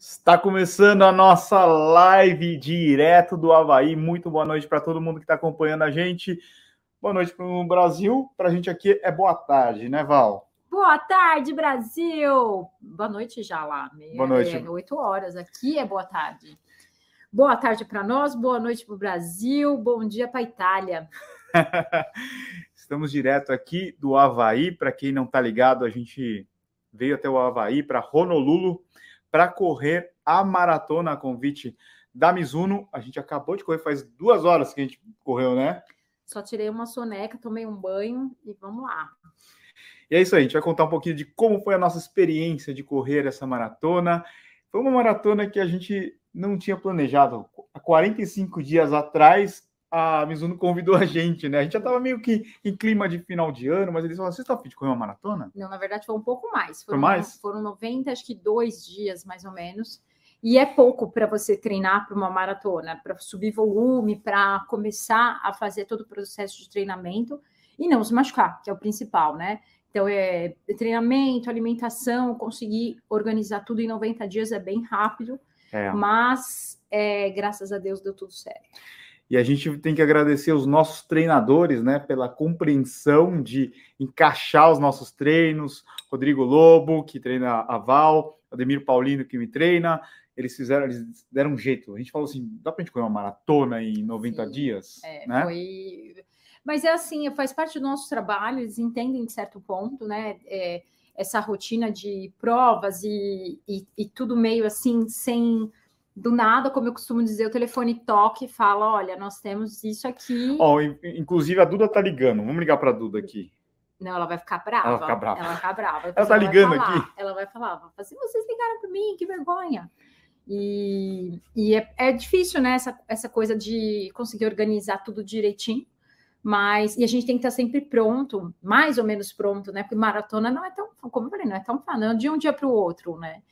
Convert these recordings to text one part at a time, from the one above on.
Está começando a nossa live direto do Havaí. Muito boa noite para todo mundo que está acompanhando a gente. Boa noite para o Brasil. Para a gente aqui é boa tarde, né, Val? Boa tarde, Brasil! Boa noite já lá. Meia, boa noite. É, 8 horas. Aqui é boa tarde. Boa tarde para nós, boa noite para o Brasil, bom dia para a Itália. Estamos direto aqui do Havaí. Para quem não está ligado, a gente veio até o Havaí para Honolulu para correr a maratona a convite da Mizuno. A gente acabou de correr, faz duas horas que a gente correu, né? Só tirei uma soneca, tomei um banho e vamos lá. E é isso aí, a gente vai contar um pouquinho de como foi a nossa experiência de correr essa maratona. Foi uma maratona que a gente não tinha planejado. Há 45 dias atrás, a Mizuno convidou a gente, né? A gente já estava meio que em clima de final de ano, mas eles falaram: você está afim de correr uma maratona? Não, na verdade foi um pouco mais. Foram, mais? Foram 90, acho que dois dias mais ou menos. E é pouco para você treinar para uma maratona, para subir volume, para começar a fazer todo o processo de treinamento e não se machucar, que é o principal, né? Então, é treinamento, alimentação, conseguir organizar tudo em 90 dias é bem rápido, é. mas é, graças a Deus deu tudo certo. E a gente tem que agradecer os nossos treinadores, né, pela compreensão de encaixar os nossos treinos. Rodrigo Lobo, que treina a Val, Ademir Paulino, que me treina. Eles fizeram, eles deram um jeito. A gente falou assim: dá para a gente correr uma maratona em 90 Sim, dias? É, né? Foi. Mas é assim, faz parte do nosso trabalho, eles entendem de certo ponto, né? É, essa rotina de provas e, e, e tudo meio assim, sem do nada, como eu costumo dizer, o telefone toca e fala: olha, nós temos isso aqui. Oh, inclusive a Duda tá ligando. Vamos ligar para a Duda aqui. Não, ela vai ficar brava. Ela vai ficar brava. Ela ficar brava. Ela tá ligando falar, aqui. Ela vai falar, assim, vocês ligaram para mim, que vergonha. E, e é, é, difícil, né, essa, essa coisa de conseguir organizar tudo direitinho, mas e a gente tem que estar sempre pronto, mais ou menos pronto, né? Porque maratona não é tão, como eu falei, não é tão fácil, de um dia para o outro, né?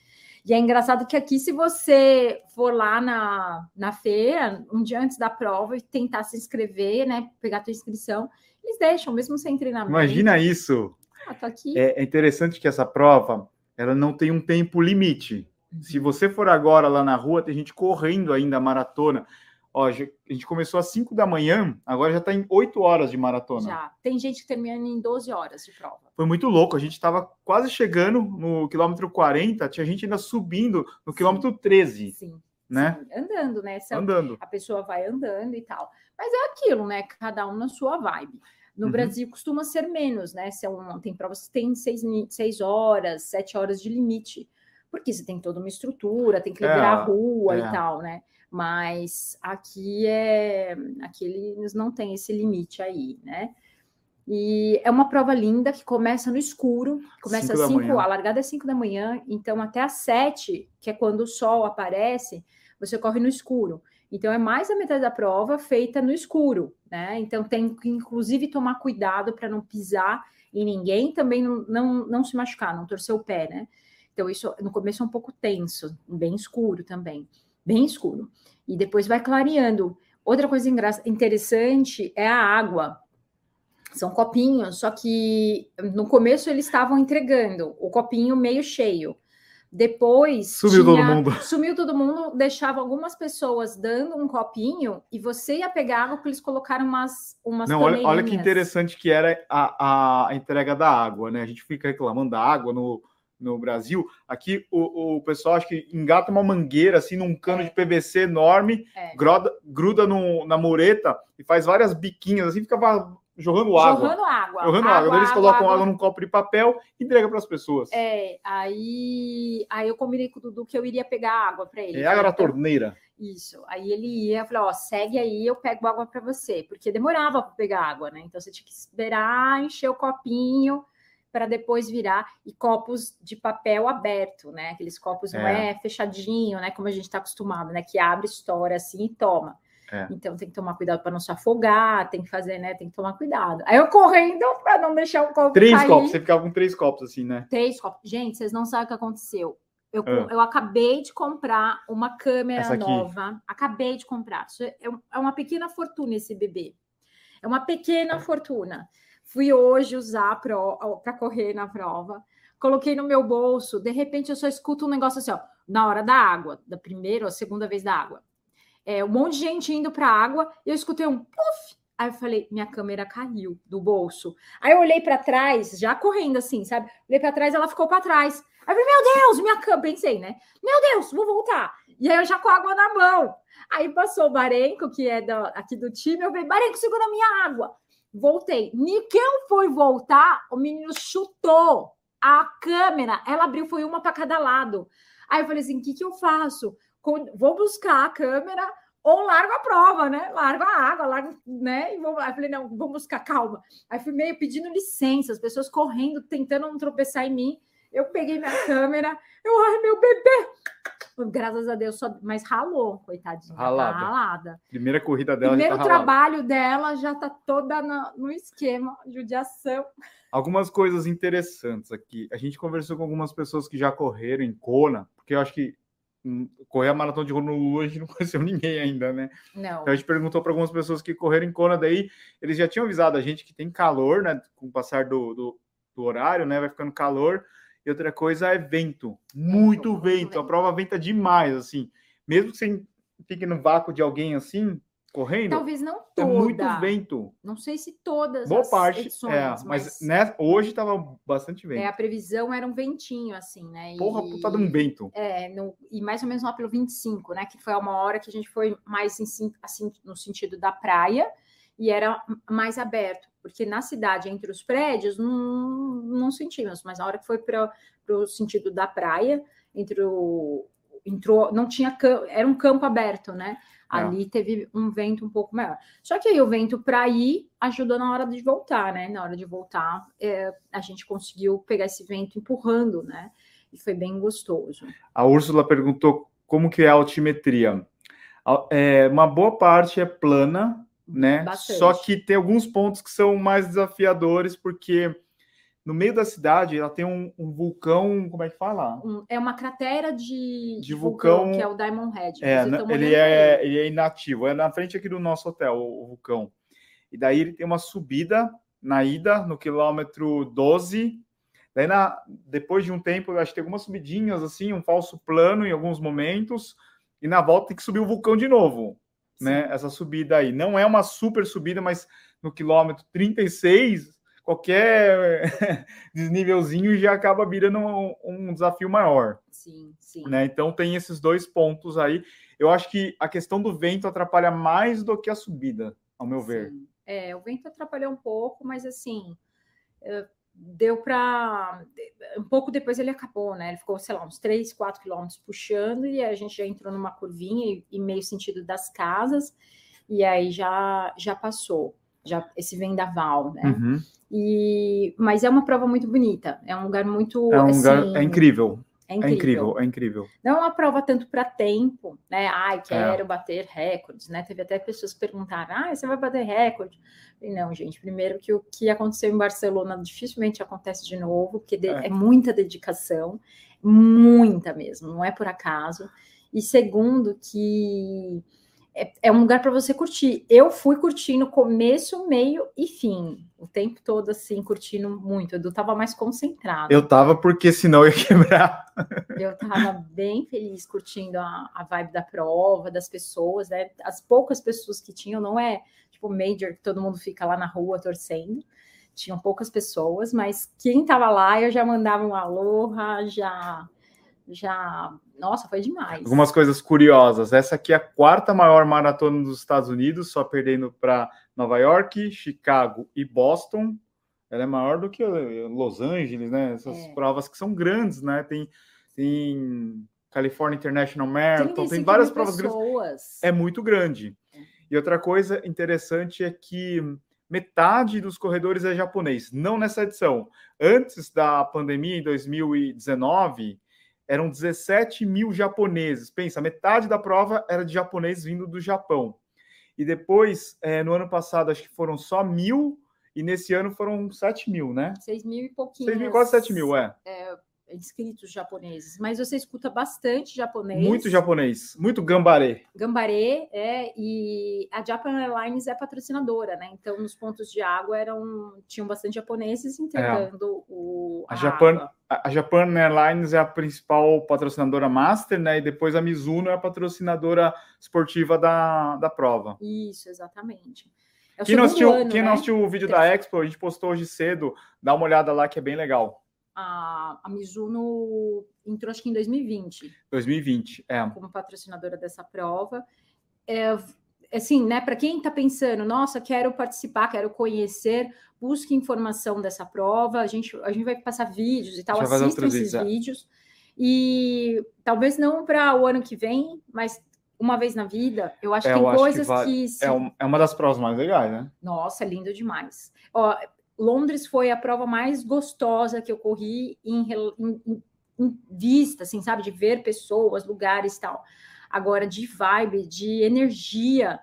E é engraçado que aqui, se você for lá na, na feira, um dia antes da prova, e tentar se inscrever, né? Pegar a tua inscrição, eles deixam, mesmo sem treinamento. Imagina isso! Ah, tô aqui. É, é interessante que essa prova ela não tem um tempo limite. Uhum. Se você for agora lá na rua, tem gente correndo ainda a maratona. Ó, a gente começou às 5 da manhã, agora já está em 8 horas de maratona. Já. Tem gente que termina em 12 horas de prova. Foi muito louco. A gente estava quase chegando no quilômetro 40, tinha gente ainda subindo no quilômetro 13. Sim. Né? Sim. Andando, né? Essa, andando. A pessoa vai andando e tal. Mas é aquilo, né? Cada um na sua vibe. No uhum. Brasil costuma ser menos, né? São, tem provas que tem seis, seis horas, sete horas de limite, porque você tem toda uma estrutura, tem que liberar é, a rua é. e tal, né? Mas aqui é aqui eles não têm esse limite aí, né? E é uma prova linda que começa no escuro, começa às 5, a largada é 5 da manhã, então até às 7, que é quando o sol aparece, você corre no escuro. Então é mais da metade da prova feita no escuro, né? Então tem que inclusive tomar cuidado para não pisar em ninguém, também não, não, não se machucar, não torcer o pé, né? Então isso no começo é um pouco tenso, bem escuro também bem escuro. E depois vai clareando. Outra coisa interessante é a água. São copinhos, só que no começo eles estavam entregando o copinho meio cheio. Depois sumiu tinha, todo mundo. Sumiu todo mundo, deixava algumas pessoas dando um copinho e você ia pegar água porque eles colocaram umas umas Não, olha, olha que interessante que era a, a entrega da água, né? A gente fica reclamando da água no no Brasil. Aqui o, o pessoal acho que engata uma mangueira assim num cano é. de PVC enorme, é. gruda, gruda no, na mureta e faz várias biquinhas assim, fica jogando água. Jogando água. Jogando água. água Eles água, colocam água. água num copo de papel e entregam para as pessoas. É, aí, aí eu combinei com o Dudu que eu iria pegar água para ele. É água na torneira. Isso. Aí ele ia, eu falei, ó, segue aí, eu pego água para você, porque demorava para pegar água, né? Então você tinha que esperar encher o copinho para depois virar e copos de papel aberto, né? Aqueles copos é. não é fechadinho, né? Como a gente está acostumado, né? Que abre, estoura assim e toma. É. Então tem que tomar cuidado para não se afogar, tem que fazer, né? Tem que tomar cuidado. Aí eu correndo para não deixar o copo Três cair. copos, você ficava com três copos assim, né? Três copos. Gente, vocês não sabem o que aconteceu. Eu, ah. eu acabei de comprar uma câmera nova. Acabei de comprar. É, é uma pequena fortuna esse bebê. É uma pequena fortuna. Fui hoje usar para correr na prova. Coloquei no meu bolso, de repente eu só escuto um negócio assim, ó. na hora da água, da primeira ou segunda vez da água. É, um monte de gente indo para a água e eu escutei um puff. Aí eu falei, minha câmera caiu do bolso. Aí eu olhei para trás, já correndo assim, sabe? Olhei para trás, ela ficou para trás. Aí eu falei, meu Deus, minha câmera. Pensei, né? Meu Deus, vou voltar. E aí eu já com água na mão. Aí passou o Barenco, que é do, aqui do time. Eu falei, Barenco, segura a minha água. Voltei. Niquel foi voltar, o menino chutou a câmera. Ela abriu, foi uma para cada lado. Aí eu falei assim: o que, que eu faço? Vou buscar a câmera ou largo a prova, né? Largo a água, largo, né? E vou, aí falei, não, vou buscar, calma. Aí fui meio pedindo licença, as pessoas correndo, tentando não tropeçar em mim. Eu peguei minha câmera, eu, ai, meu bebê! Graças a Deus, só, mas ralou, coitadinha. Tá ralada. Tá ralada. Primeira corrida dela. Primeiro tá trabalho dela já tá toda no, no esquema, judiação. Algumas coisas interessantes aqui. A gente conversou com algumas pessoas que já correram em Kona, porque eu acho que hum, correr a maratona de Honolulu a gente não conheceu ninguém ainda, né? Não. Então a gente perguntou para algumas pessoas que correram em Kona, daí eles já tinham avisado a gente que tem calor, né? Com o passar do, do, do horário, né? Vai ficando calor. E outra coisa é vento, muito, muito vento. vento. A prova venta demais, assim. Mesmo que você fique no vácuo de alguém assim, correndo. Talvez não toda. É muito vento. Não sei se todas Boa parte, edições, é, mas, mas né, hoje estava bastante vento. É, a previsão era um ventinho, assim, né? E, Porra, puta de um vento. É, no, e mais ou menos lá pelo 25, né? Que foi uma hora que a gente foi mais em, assim, no sentido da praia e era mais aberto, porque na cidade, entre os prédios, não, não sentimos, mas na hora que foi para o sentido da praia, entre o. Entrou, não tinha era um campo aberto, né? É. Ali teve um vento um pouco maior. Só que aí o vento para ir ajudou na hora de voltar, né? Na hora de voltar, é, a gente conseguiu pegar esse vento empurrando, né? E foi bem gostoso. A Úrsula perguntou como que é a altimetria. É, uma boa parte é plana, né? Bastante. Só que tem alguns pontos que são mais desafiadores, porque no meio da cidade ela tem um, um vulcão, como é que fala? Um, é uma cratera de, de vulcão, vulcão, que é o Diamond Head. É, ele é, ele é inativo, é na frente aqui do nosso hotel, o, o, vulcão. E daí ele tem uma subida na ida, no quilômetro 12. Daí, na, depois de um tempo, eu acho que tem algumas subidinhas, assim, um falso plano em alguns momentos. E na volta tem que subir o vulcão de novo. Né? Essa subida aí. Não é uma super subida, mas no quilômetro 36 qualquer desnívelzinho já acaba virando um, um, desafio maior. Sim, sim. Né? Então tem esses dois pontos aí. Eu acho que a questão do vento atrapalha mais do que a subida, ao meu sim. ver. É, o vento atrapalhou um pouco, mas assim, eh, deu para. Um pouco depois ele acabou, né? Ele ficou, sei lá, uns 3, 4 quilômetros puxando, e a gente já entrou numa curvinha e, e meio sentido das casas, e aí já, já passou já esse vendaval, né? Uhum. E, mas é uma prova muito bonita, é um lugar muito. É um assim, lugar, é incrível. É incrível. é incrível, é incrível. Não é uma prova tanto para tempo, né? Ai, quero é. bater recordes, né? Teve até pessoas que perguntaram: ah, você vai bater recorde? E não, gente, primeiro que o que aconteceu em Barcelona dificilmente acontece de novo, porque é, é muita dedicação, muita mesmo, não é por acaso. E segundo, que é, é um lugar para você curtir. Eu fui curtindo começo, meio e fim. O tempo todo, assim, curtindo muito. Eu estava mais concentrado. Eu tava porque senão eu ia quebrar. Eu estava bem feliz curtindo a, a vibe da prova, das pessoas, né? As poucas pessoas que tinham, não é tipo major que todo mundo fica lá na rua torcendo. Tinham poucas pessoas, mas quem estava lá eu já mandava um aloha, já já. Nossa, foi demais. Algumas coisas curiosas. Essa aqui é a quarta maior maratona dos Estados Unidos, só perdendo para Nova York, Chicago e Boston. Ela é maior do que Los Angeles, né? Essas é. provas que são grandes, né? Tem, tem California International Marathon, tem várias provas grandes. É muito grande. É. E outra coisa interessante é que metade dos corredores é japonês, não nessa edição. Antes da pandemia, em 2019, eram 17 mil japoneses. Pensa, metade da prova era de japonês vindo do Japão. E depois, é, no ano passado, acho que foram só mil, e nesse ano foram 7 mil, né? 6 mil e pouquinho. 6 mil, quase 7 mil, é. é inscritos japoneses, mas você escuta bastante japonês. Muito japonês, muito gambaré. Gambaré, é, e a Japan Airlines é patrocinadora, né? Então, nos pontos de água eram tinham bastante japoneses entregando é. o a, a Japan, a, a Japan Airlines é a principal patrocinadora master, né? E depois a Mizuno é a patrocinadora esportiva da, da prova. Isso, exatamente. É quem não assistiu, ano, quem né? não assistiu o vídeo da Expo, a gente postou hoje cedo, dá uma olhada lá que é bem legal a, a Mizuno entrou acho que em 2020. 2020, é. Como patrocinadora dessa prova. É, assim, né, para quem está pensando, nossa, quero participar, quero conhecer, busque informação dessa prova. A gente, a gente vai passar vídeos e tal, assista esses vídeos. É. vídeos. E talvez não para o ano que vem, mas uma vez na vida, eu acho é, que tem coisas que, que se... é, um, é, uma das provas mais legais, né? Nossa, lindo demais. Ó, Londres foi a prova mais gostosa que eu corri em, em, em vista, assim, sabe, de ver pessoas, lugares tal. Agora, de vibe, de energia,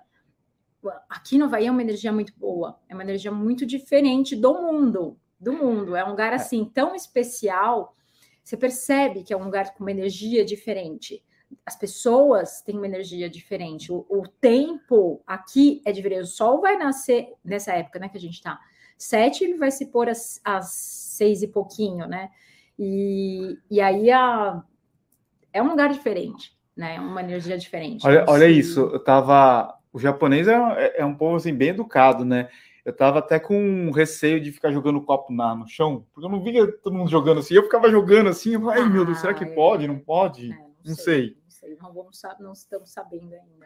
aqui no Havaí é uma energia muito boa, é uma energia muito diferente do mundo, do mundo. É um lugar é. assim tão especial. Você percebe que é um lugar com uma energia diferente. As pessoas têm uma energia diferente. O, o tempo aqui é diferente. O sol vai nascer nessa época, né, que a gente está sete ele vai se pôr às, às seis e pouquinho, né? E, e aí a, é um lugar diferente, né? É uma energia diferente. Olha, olha isso, eu tava. O japonês é, é um povo assim, bem educado, né? Eu tava até com receio de ficar jogando copo na, no chão, porque eu não via todo mundo jogando assim. Eu ficava jogando assim, eu falei, ai meu Deus, será que ah, é. pode? Não pode? É, não, não, sei, sei. Não sei, não, vamos, não estamos sabendo ainda.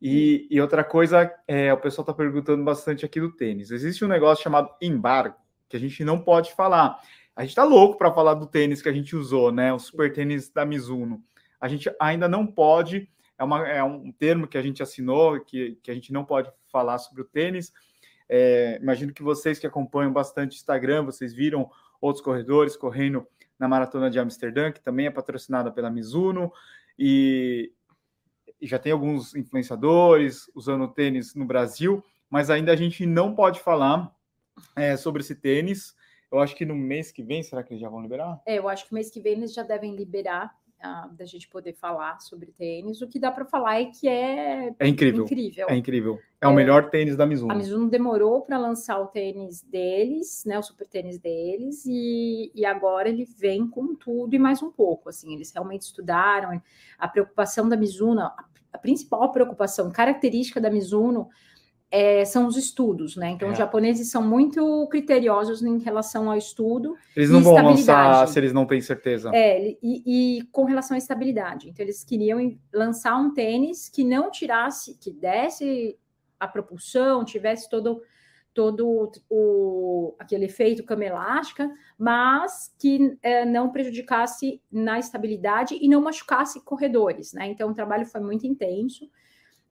E, e outra coisa, é, o pessoal está perguntando bastante aqui do tênis. Existe um negócio chamado embargo, que a gente não pode falar. A gente está louco para falar do tênis que a gente usou, né? O super tênis da Mizuno. A gente ainda não pode, é, uma, é um termo que a gente assinou, que, que a gente não pode falar sobre o tênis. É, imagino que vocês que acompanham bastante Instagram, vocês viram outros corredores correndo na Maratona de Amsterdã, que também é patrocinada pela Mizuno, e, já tem alguns influenciadores usando tênis no Brasil, mas ainda a gente não pode falar é, sobre esse tênis. Eu acho que no mês que vem, será que eles já vão liberar? É, eu acho que mês que vem eles já devem liberar uh, da gente poder falar sobre tênis. O que dá para falar é que é, é incrível. incrível. É incrível. É, é o melhor tênis da Mizuno. A Mizuno demorou para lançar o tênis deles, né, o super tênis deles, e, e agora ele vem com tudo e mais um pouco. Assim, eles realmente estudaram. A preocupação da Mizuno, a, a principal preocupação característica da Mizuno é, são os estudos, né? Então, é. os japoneses são muito criteriosos em relação ao estudo. Eles não vão lançar se eles não têm certeza. É, e, e, com relação à estabilidade. Então, eles queriam lançar um tênis que não tirasse, que desse a propulsão, tivesse todo, todo o, aquele efeito cama elástica, mas que é, não prejudicasse na estabilidade e não machucasse corredores, né? Então, o trabalho foi muito intenso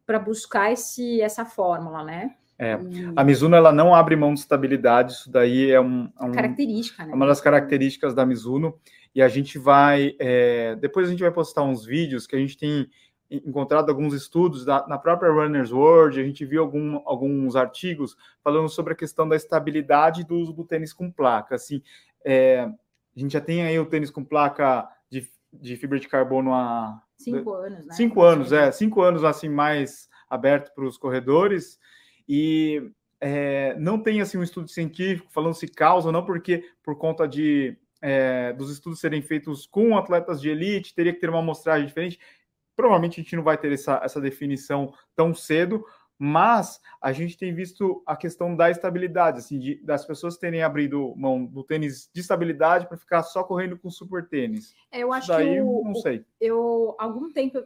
para buscar esse, essa fórmula, né? É, e... a Mizuno ela não abre mão de estabilidade, isso daí é, um, é um, característica, né? uma das características da Mizuno. E a gente vai, é, depois a gente vai postar uns vídeos que a gente tem encontrado alguns estudos da, na própria Runner's World, a gente viu algum, alguns artigos falando sobre a questão da estabilidade do uso do tênis com placa. Assim, é, a gente já tem aí o tênis com placa de, de fibra de carbono há Cinco anos, né? Cinco anos, é. Cinco anos, assim, mais aberto para os corredores. E é, não tem, assim, um estudo científico falando se causa ou não, porque por conta de... É, dos estudos serem feitos com atletas de elite, teria que ter uma amostragem diferente. Provavelmente a gente não vai ter essa, essa definição tão cedo, mas a gente tem visto a questão da estabilidade, assim, de, das pessoas terem abrido mão do tênis de estabilidade para ficar só correndo com super tênis. É, eu acho daí, que eu, não sei. Eu algum tempo,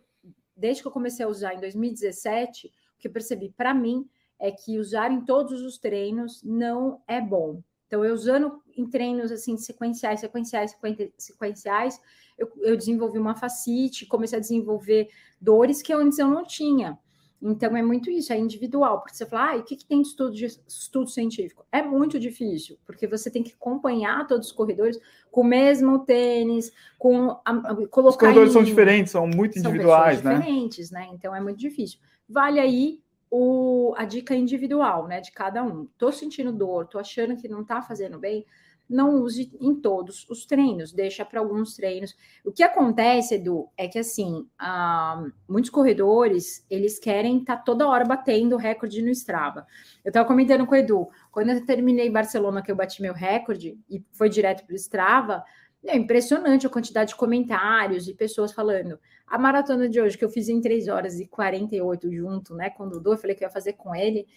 desde que eu comecei a usar em 2017, o que eu percebi para mim é que usar em todos os treinos não é bom. Então, eu usando em treinos assim sequenciais, sequenciais, sequenciais, eu, eu desenvolvi uma facite, comecei a desenvolver dores que antes eu não tinha. Então é muito isso, é individual, porque você fala, ah, o que, que tem de estudo, de estudo científico? É muito difícil, porque você tem que acompanhar todos os corredores com o mesmo tênis, com a, a, colocar. Os corredores em, são diferentes, são muito individuais, são né? Diferentes, né? Então é muito difícil. Vale aí o, a dica individual, né, de cada um. Tô sentindo dor, tô achando que não tá fazendo bem. Não use em todos os treinos, deixa para alguns treinos. O que acontece, Edu, é que assim, ah, muitos corredores eles querem estar tá toda hora batendo recorde no Strava. Eu estava comentando com o Edu, quando eu terminei Barcelona, que eu bati meu recorde e foi direto para o Strava, é impressionante a quantidade de comentários e pessoas falando. A maratona de hoje, que eu fiz em 3 horas e 48 junto, né? Com o Dudu, eu falei que eu ia fazer com ele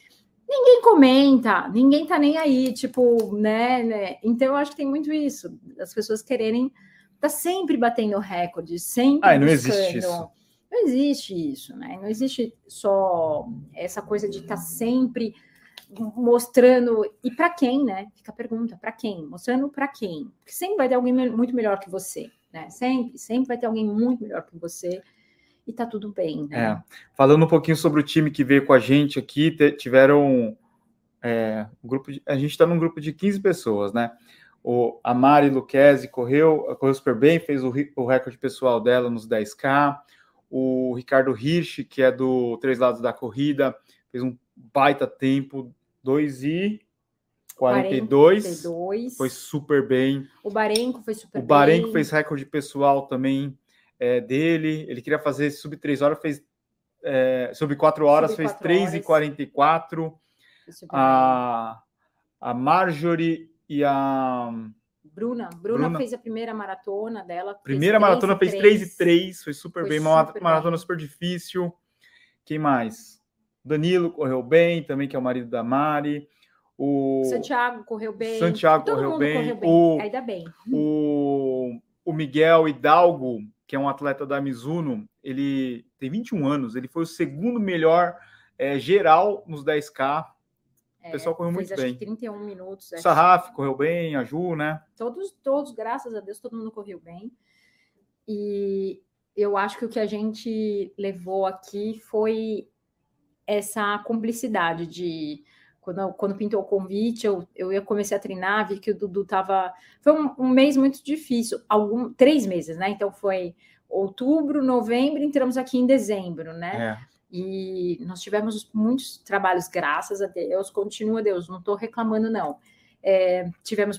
ninguém comenta, ninguém tá nem aí, tipo, né, né? Então eu acho que tem muito isso, as pessoas quererem tá sempre batendo recorde, sempre ah, não buscando. existe isso. Não existe isso, né? Não existe só essa coisa de estar tá sempre mostrando e para quem, né? Fica a pergunta, para quem? Mostrando para quem? Porque sempre vai ter alguém muito melhor que você, né? Sempre, sempre vai ter alguém muito melhor que você e tá tudo bem. Né? É. Falando um pouquinho sobre o time que veio com a gente aqui, tiveram é, um grupo de, a gente está num grupo de 15 pessoas, né? O, a Mari Luquezzi correu, correu super bem, fez o, o recorde pessoal dela nos 10K. O Ricardo Hirsch, que é do Três Lados da Corrida, fez um baita tempo, 2 e 42, 42. Foi super bem. O Barenco foi super o bem. O Barenco fez recorde pessoal também é, dele. Ele queria fazer sub 3 horas, fez é, sub 4 horas, sub fez 3 e 44. A, a Marjorie e a Bruna. Bruna. Bruna fez a primeira maratona dela. Primeira maratona fez 3 e 3, foi super foi bem, uma super maratona bem. super difícil. Quem mais? Danilo correu bem, também que é o marido da Mari. O Santiago correu bem. Santiago correu bem. correu bem. O, Ainda bem. O, o Miguel Hidalgo que é um atleta da Mizuno, ele tem 21 anos, ele foi o segundo melhor é, geral nos 10K. É, o pessoal correu muito bem. 31 minutos. O Sarraf correu bem, a Ju, né? Todos, todos, graças a Deus, todo mundo correu bem. E eu acho que o que a gente levou aqui foi essa cumplicidade de quando, quando pintou o convite, eu, eu ia começar a treinar, vi que o Dudu estava. Foi um, um, mês muito difícil, algum, três meses, né? Então foi outubro, novembro, entramos aqui em dezembro, né? É. E nós tivemos muitos trabalhos, graças a Deus, continua Deus, não estou reclamando, não. É, tivemos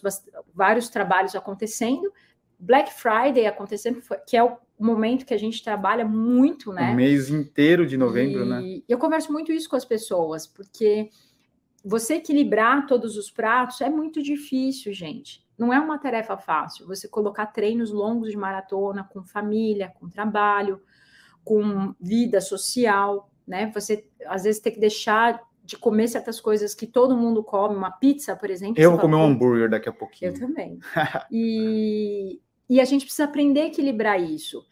vários trabalhos acontecendo, Black Friday acontecendo, que é o momento que a gente trabalha muito, né? O mês inteiro de novembro, e né? Eu converso muito isso com as pessoas, porque você equilibrar todos os pratos é muito difícil, gente. Não é uma tarefa fácil. Você colocar treinos longos de maratona com família, com trabalho, com vida social, né? Você às vezes tem que deixar de comer certas coisas que todo mundo come, uma pizza, por exemplo. Eu vou comer um hambúrguer daqui a pouquinho. Eu também. e, e a gente precisa aprender a equilibrar isso.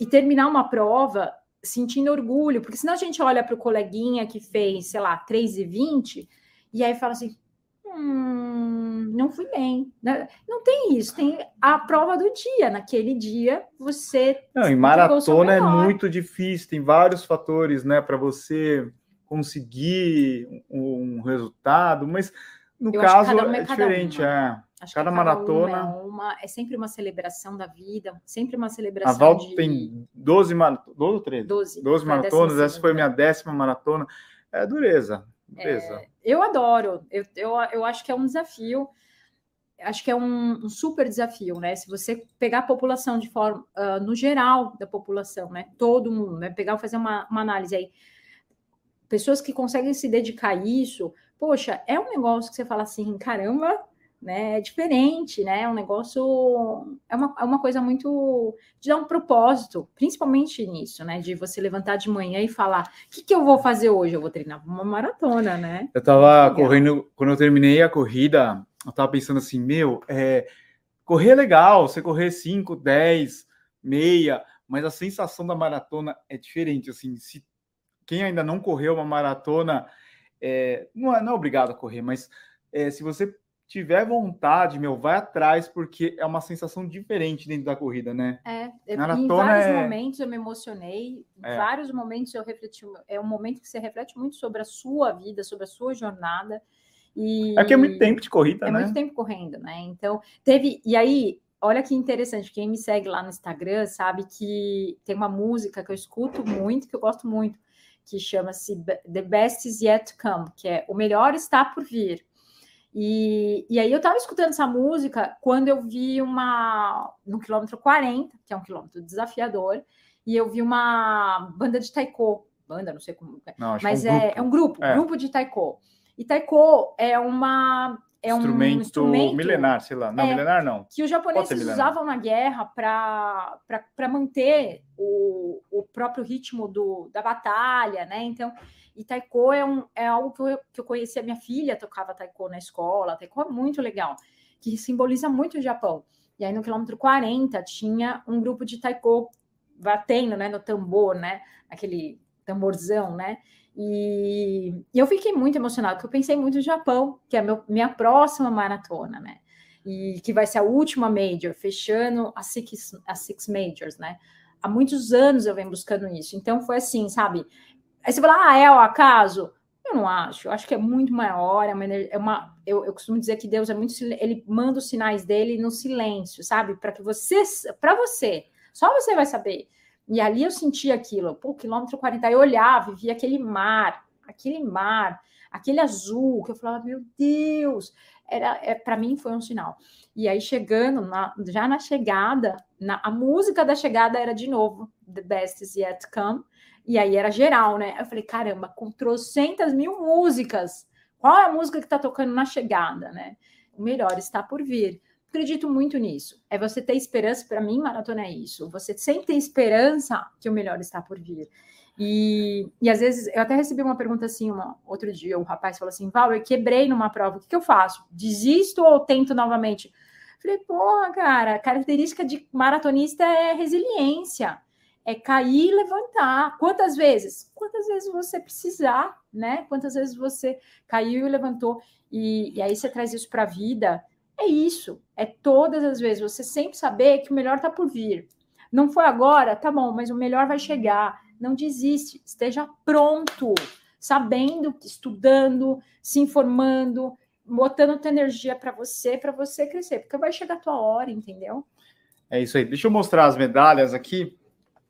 E terminar uma prova sentindo orgulho, porque senão a gente olha para o coleguinha que fez, sei lá, 3,20 e aí fala assim: hum, não fui bem. Né? Não tem isso, tem a prova do dia. Naquele dia você. Não, em maratona é muito difícil, tem vários fatores, né, para você conseguir um, um, resultado, mas no Eu caso é, é diferente, é. Acho cada, cada maratona. É, uma, é, sempre uma celebração da vida, sempre uma celebração. A Val de... tem 12 maratonas, 12 ou 13? 12. 12 maratonas, essa foi minha décima maratona. É dureza. Beleza. É, eu adoro, eu, eu, eu acho que é um desafio, acho que é um, um super desafio, né? Se você pegar a população de forma, uh, no geral da população, né? Todo mundo, né? Pegar fazer uma, uma análise aí, pessoas que conseguem se dedicar a isso, poxa, é um negócio que você fala assim, caramba, né? É diferente, né? É um negócio, é uma, é uma coisa muito de dar um propósito, principalmente nisso, né? De você levantar de manhã e falar: o que, que eu vou fazer hoje? Eu vou treinar uma maratona, né? Eu tava correndo, quando eu terminei a corrida, eu tava pensando assim: meu, é, correr é legal, você correr 5, 10, meia, mas a sensação da maratona é diferente. Assim, se quem ainda não correu uma maratona, é, não, é, não é obrigado a correr, mas é, se você tiver vontade, meu, vai atrás, porque é uma sensação diferente dentro da corrida, né? É, em vários é... momentos eu me emocionei, em é. vários momentos eu refleti, é um momento que você reflete muito sobre a sua vida, sobre a sua jornada. E... É que é muito tempo de corrida, é né? É muito tempo correndo, né? Então, teve. E aí, olha que interessante, quem me segue lá no Instagram sabe que tem uma música que eu escuto muito, que eu gosto muito, que chama-se The Best Is Yet to Come, que é O Melhor Está por Vir. E, e aí eu estava escutando essa música quando eu vi uma no quilômetro 40, que é um quilômetro desafiador, e eu vi uma banda de taiko, banda, não sei como, é, não, mas é um, é, é, um grupo, é. grupo de taiko. E taiko é uma é instrumento, um instrumento milenar, sei lá. Não, é, milenar não. Que os japoneses usavam na guerra para manter o, o próprio ritmo do, da batalha, né? Então, e taiko é, um, é algo que eu, que eu conheci, a minha filha tocava taiko na escola, taiko é muito legal, que simboliza muito o Japão. E aí no quilômetro 40 tinha um grupo de taiko batendo, né, no tambor, né, aquele tamborzão, né, e, e, eu fiquei muito emocionada, porque eu pensei muito no Japão, que é meu, minha próxima maratona, né? E que vai ser a última major, fechando as six, as six majors, né? Há muitos anos eu venho buscando isso. Então foi assim, sabe? Aí você fala, ah, é o acaso? Eu não acho. Eu acho que é muito maior. É uma, é uma eu, eu costumo dizer que Deus é muito. Ele manda os sinais dele no silêncio, sabe? Para que você, para você, só você vai saber. E ali eu senti aquilo, pô, quilômetro 40, eu olhava e via aquele mar, aquele mar, aquele azul, que eu falava, meu Deus, era é, para mim foi um sinal. E aí chegando, na, já na chegada, na, a música da chegada era de novo, The Best Is Yet Come, e aí era geral, né? Eu falei, caramba, com trocentas mil músicas, qual é a música que tá tocando na chegada, né? O melhor está por vir acredito muito nisso. É você ter esperança, para mim, maratona é isso. Você sempre tem esperança que o melhor está por vir. E, e às vezes, eu até recebi uma pergunta assim, uma, outro dia, um rapaz falou assim: Val, eu quebrei numa prova, o que, que eu faço? Desisto ou tento novamente? Falei, porra, cara, característica de maratonista é resiliência, é cair e levantar. Quantas vezes? Quantas vezes você precisar, né? Quantas vezes você caiu e levantou. E, e aí você traz isso para a vida é isso. É todas as vezes você sempre saber que o melhor está por vir. Não foi agora, tá bom, mas o melhor vai chegar. Não desiste, esteja pronto, sabendo, estudando, se informando, botando tua energia para você, para você crescer, porque vai chegar a tua hora, entendeu? É isso aí. Deixa eu mostrar as medalhas aqui,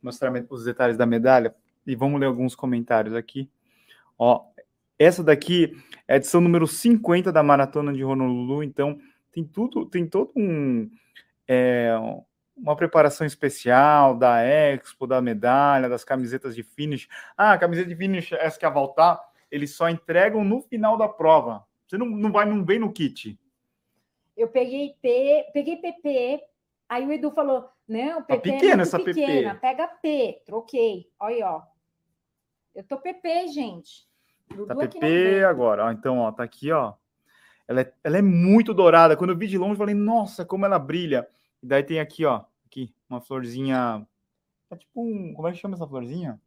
mostrar os detalhes da medalha e vamos ler alguns comentários aqui. Ó, essa daqui é a edição número 50 da Maratona de Honolulu, então tem tudo, tem todo um é, uma preparação especial da Expo, da medalha, das camisetas de finish. Ah, a camiseta de finish, essa que é a voltar, eles só entregam no final da prova. Você não, não vai, não vem no kit. Eu peguei P, peguei PP, aí o Edu falou: não, PP tá pequena é essa pequena, PP. pega P, troquei. Olha aí, ó. Eu tô PP, gente. Dudu tá PP agora, ó. Então, ó, tá aqui, ó. Ela é, ela é muito dourada. Quando eu vi de longe, eu falei, nossa, como ela brilha. E daí tem aqui, ó, aqui, uma florzinha. É tipo um. Como é que chama essa florzinha?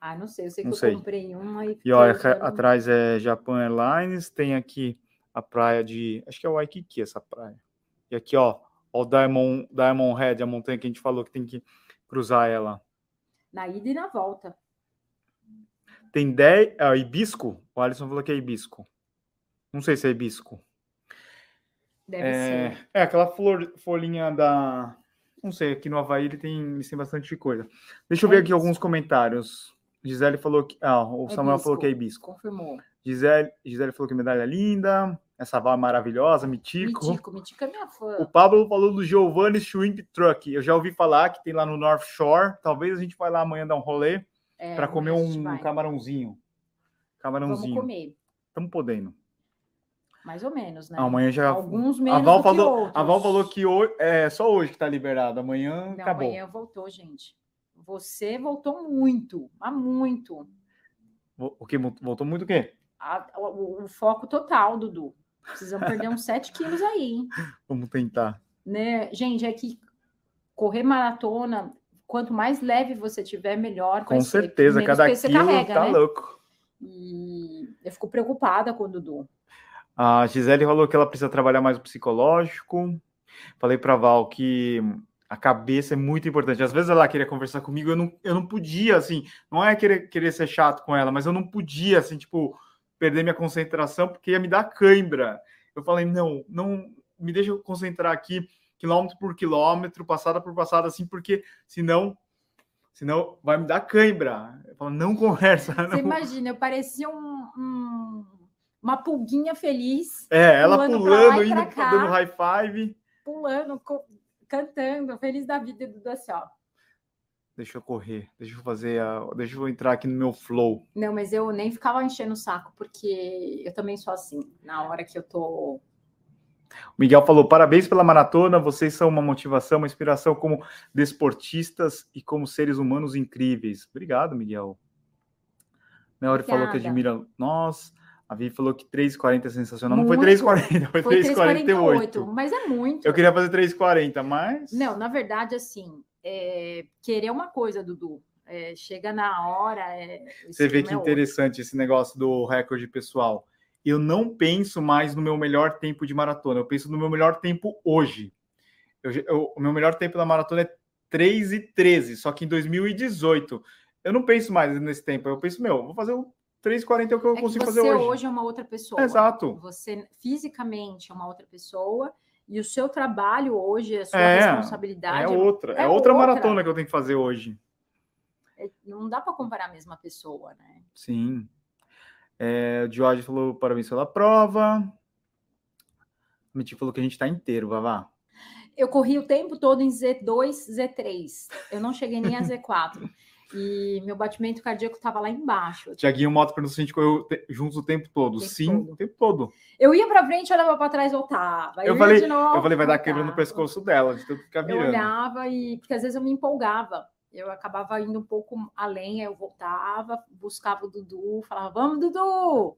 Ah, não sei, eu sei não que sei. eu comprei uma e. E olha, atrás é Japan Airlines, tem aqui a praia de. Acho que é Waikiki essa praia. E aqui, ó, o Diamond, Diamond Head, a montanha que a gente falou que tem que cruzar ela. Na ida e na volta. Tem 10. Ah, hibisco? O Alisson falou que é hibisco. Não sei se é hibisco. Deve é, ser. É, aquela flor, folhinha da. Não sei, aqui no Havaí ele tem, ele tem bastante coisa. Deixa eu ver aqui alguns comentários. Gisele falou que. Ah, o é Samuel falou que é hibisco. Confirmou. Gisele, Gisele falou que medalha linda. Essa vá maravilhosa, Mitico. Mitico, Mitico é minha fã. O Pablo falou do Giovanni Shrimp Truck. Eu já ouvi falar que tem lá no North Shore. Talvez a gente vá lá amanhã dar um rolê é, para comer um camarãozinho. Camarãozinho. Vamos comer. Estamos podendo. Mais ou menos, né? Amanhã já. Alguns menos. A Val, falou, a Val falou que hoje, é só hoje que está liberado. Amanhã Não, acabou. Amanhã voltou, gente. Você voltou muito, há muito. O que? Voltou muito o quê? A, o, o, foco total, Dudu. Precisamos perder uns 7 quilos aí, hein? Vamos tentar. Né? Gente, é que correr maratona, quanto mais leve você tiver, melhor. Com certeza, cada quilo carrega, tá né? louco. E eu fico preocupada com o Dudu. A Gisele falou que ela precisa trabalhar mais o psicológico. Falei para Val que a cabeça é muito importante. Às vezes ela queria conversar comigo, eu não, eu não podia, assim, não é querer, querer ser chato com ela, mas eu não podia, assim, tipo, perder minha concentração, porque ia me dar cãibra. Eu falei, não, não me deixa eu concentrar aqui, quilômetro por quilômetro, passada por passada, assim, porque senão senão vai me dar cãibra. Eu falo, não conversa. Não. Você imagina, eu parecia um, um uma pulguinha feliz. É, ela pulando, pulando indo, cá, dando high five. Pulando, cantando, feliz da vida, do assim, ó. Deixa eu correr, deixa eu fazer a. Deixa eu entrar aqui no meu flow. Não, mas eu nem ficava enchendo o saco, porque eu também sou assim, na hora que eu tô. O Miguel falou: parabéns pela maratona, vocês são uma motivação, uma inspiração como desportistas e como seres humanos incríveis. Obrigado, Miguel. Melhor falou que admira nós. A Vi falou que 3,40 é sensacional. Muito. Não foi 3,40, foi, foi 3,48. Mas é muito. Eu queria fazer 3,40, mas. Não, na verdade, assim, é, querer uma coisa, Dudu. É, chega na hora. É, Você vê que é interessante esse negócio do recorde pessoal. Eu não penso mais no meu melhor tempo de maratona, eu penso no meu melhor tempo hoje. Eu, eu, o meu melhor tempo da maratona é 3 e 13, só que em 2018. Eu não penso mais nesse tempo, eu penso, meu, vou fazer o 3,40 é o que eu é consigo que fazer hoje. Você hoje é uma outra pessoa. Exato. Você fisicamente é uma outra pessoa e o seu trabalho hoje, a sua é, responsabilidade. É outra, é, é outra, outra, maratona que eu tenho que fazer hoje. É, não dá para comparar a mesma pessoa, né? Sim. É, o Jorge falou parabéns pela prova. O Miti falou que a gente está inteiro, Vavá. Eu corri o tempo todo em Z2, Z3. Eu não cheguei nem a Z4. E meu batimento cardíaco estava lá embaixo. Tiaguinho Moto perguntou se a gente correu juntos o tempo todo. Tempo Sim, todo. o tempo todo. Eu ia para frente, olhava para trás, voltava. Eu, eu falei, novo, eu falei, vai dar quebra no pescoço dela, de tanto ficar virando. Eu olhava e porque às vezes eu me empolgava. Eu acabava indo um pouco além, eu voltava, buscava o Dudu, falava, vamos, Dudu!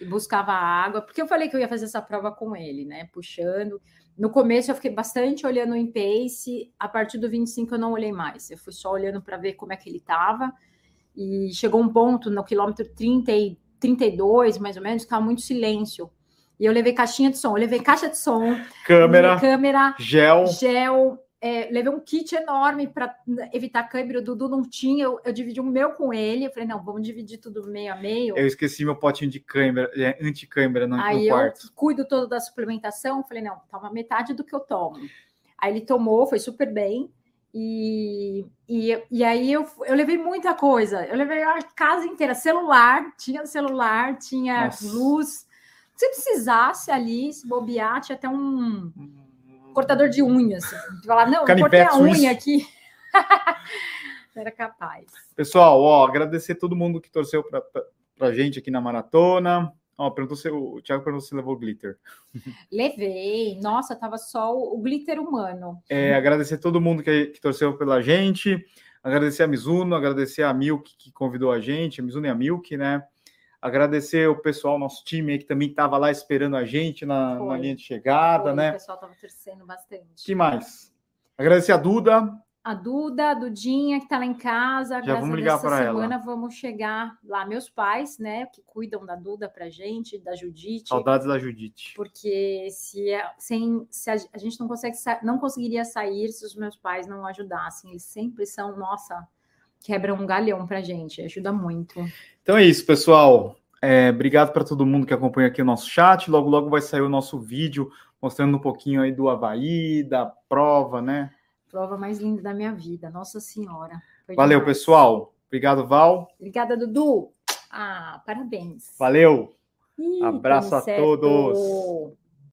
E buscava água, porque eu falei que eu ia fazer essa prova com ele, né? Puxando. No começo eu fiquei bastante olhando em pace, a partir do 25 eu não olhei mais, eu fui só olhando para ver como é que ele estava. E chegou um ponto no quilômetro 30 e 32, mais ou menos, estava muito silêncio. E eu levei caixinha de som, eu levei caixa de som, câmera, câmera gel, gel é, levei um kit enorme para evitar câimbra. O Dudu não tinha, eu, eu, dividi o meu com ele. Eu falei, não, vamos dividir tudo meio a meio. Eu esqueci meu potinho de câimbra, é, anti-câimbra no, Aí no quarto. eu cuido todo da suplementação. Falei, não, toma metade do que eu tomo. Aí ele tomou, foi super bem. E, e, e aí eu, eu levei muita coisa. Eu levei a casa inteira, celular, tinha celular, tinha Nossa. luz. Se precisasse ali, se bobear, tinha até um hum cortador de unhas. Falar, não, eu cortei a unha aqui. Era capaz. Pessoal, ó, agradecer todo mundo que torceu para a gente aqui na maratona. Ó, perguntou se, o Thiago perguntou se levou glitter. Levei. Nossa, tava só o, o glitter humano. É, agradecer todo mundo que, que torceu pela gente. Agradecer a Mizuno, agradecer a Milk que convidou a gente, a Mizuno e a Milk, né? Agradecer o pessoal, nosso time aí, que também estava lá esperando a gente na, na linha de chegada, Foi, né? O pessoal estava torcendo bastante. que mais? Agradecer a Duda. A Duda, a Dudinha, que está lá em casa. Já vamos ligar para ela. semana vamos chegar lá. Meus pais, né, que cuidam da Duda para gente, da Judite. Saudades da Judite. Porque se, é, sem, se a, a gente não, consegue, não conseguiria sair se os meus pais não ajudassem. Eles sempre são, nossa, quebra um galhão para gente, ajuda muito. Então é isso, pessoal. É, obrigado para todo mundo que acompanha aqui o nosso chat. Logo, logo vai sair o nosso vídeo mostrando um pouquinho aí do Havaí, da prova, né? Prova mais linda da minha vida, Nossa Senhora. Valeu, demais. pessoal. Obrigado, Val. Obrigada, Dudu. Ah, parabéns. Valeu. Ih, Abraço a todos.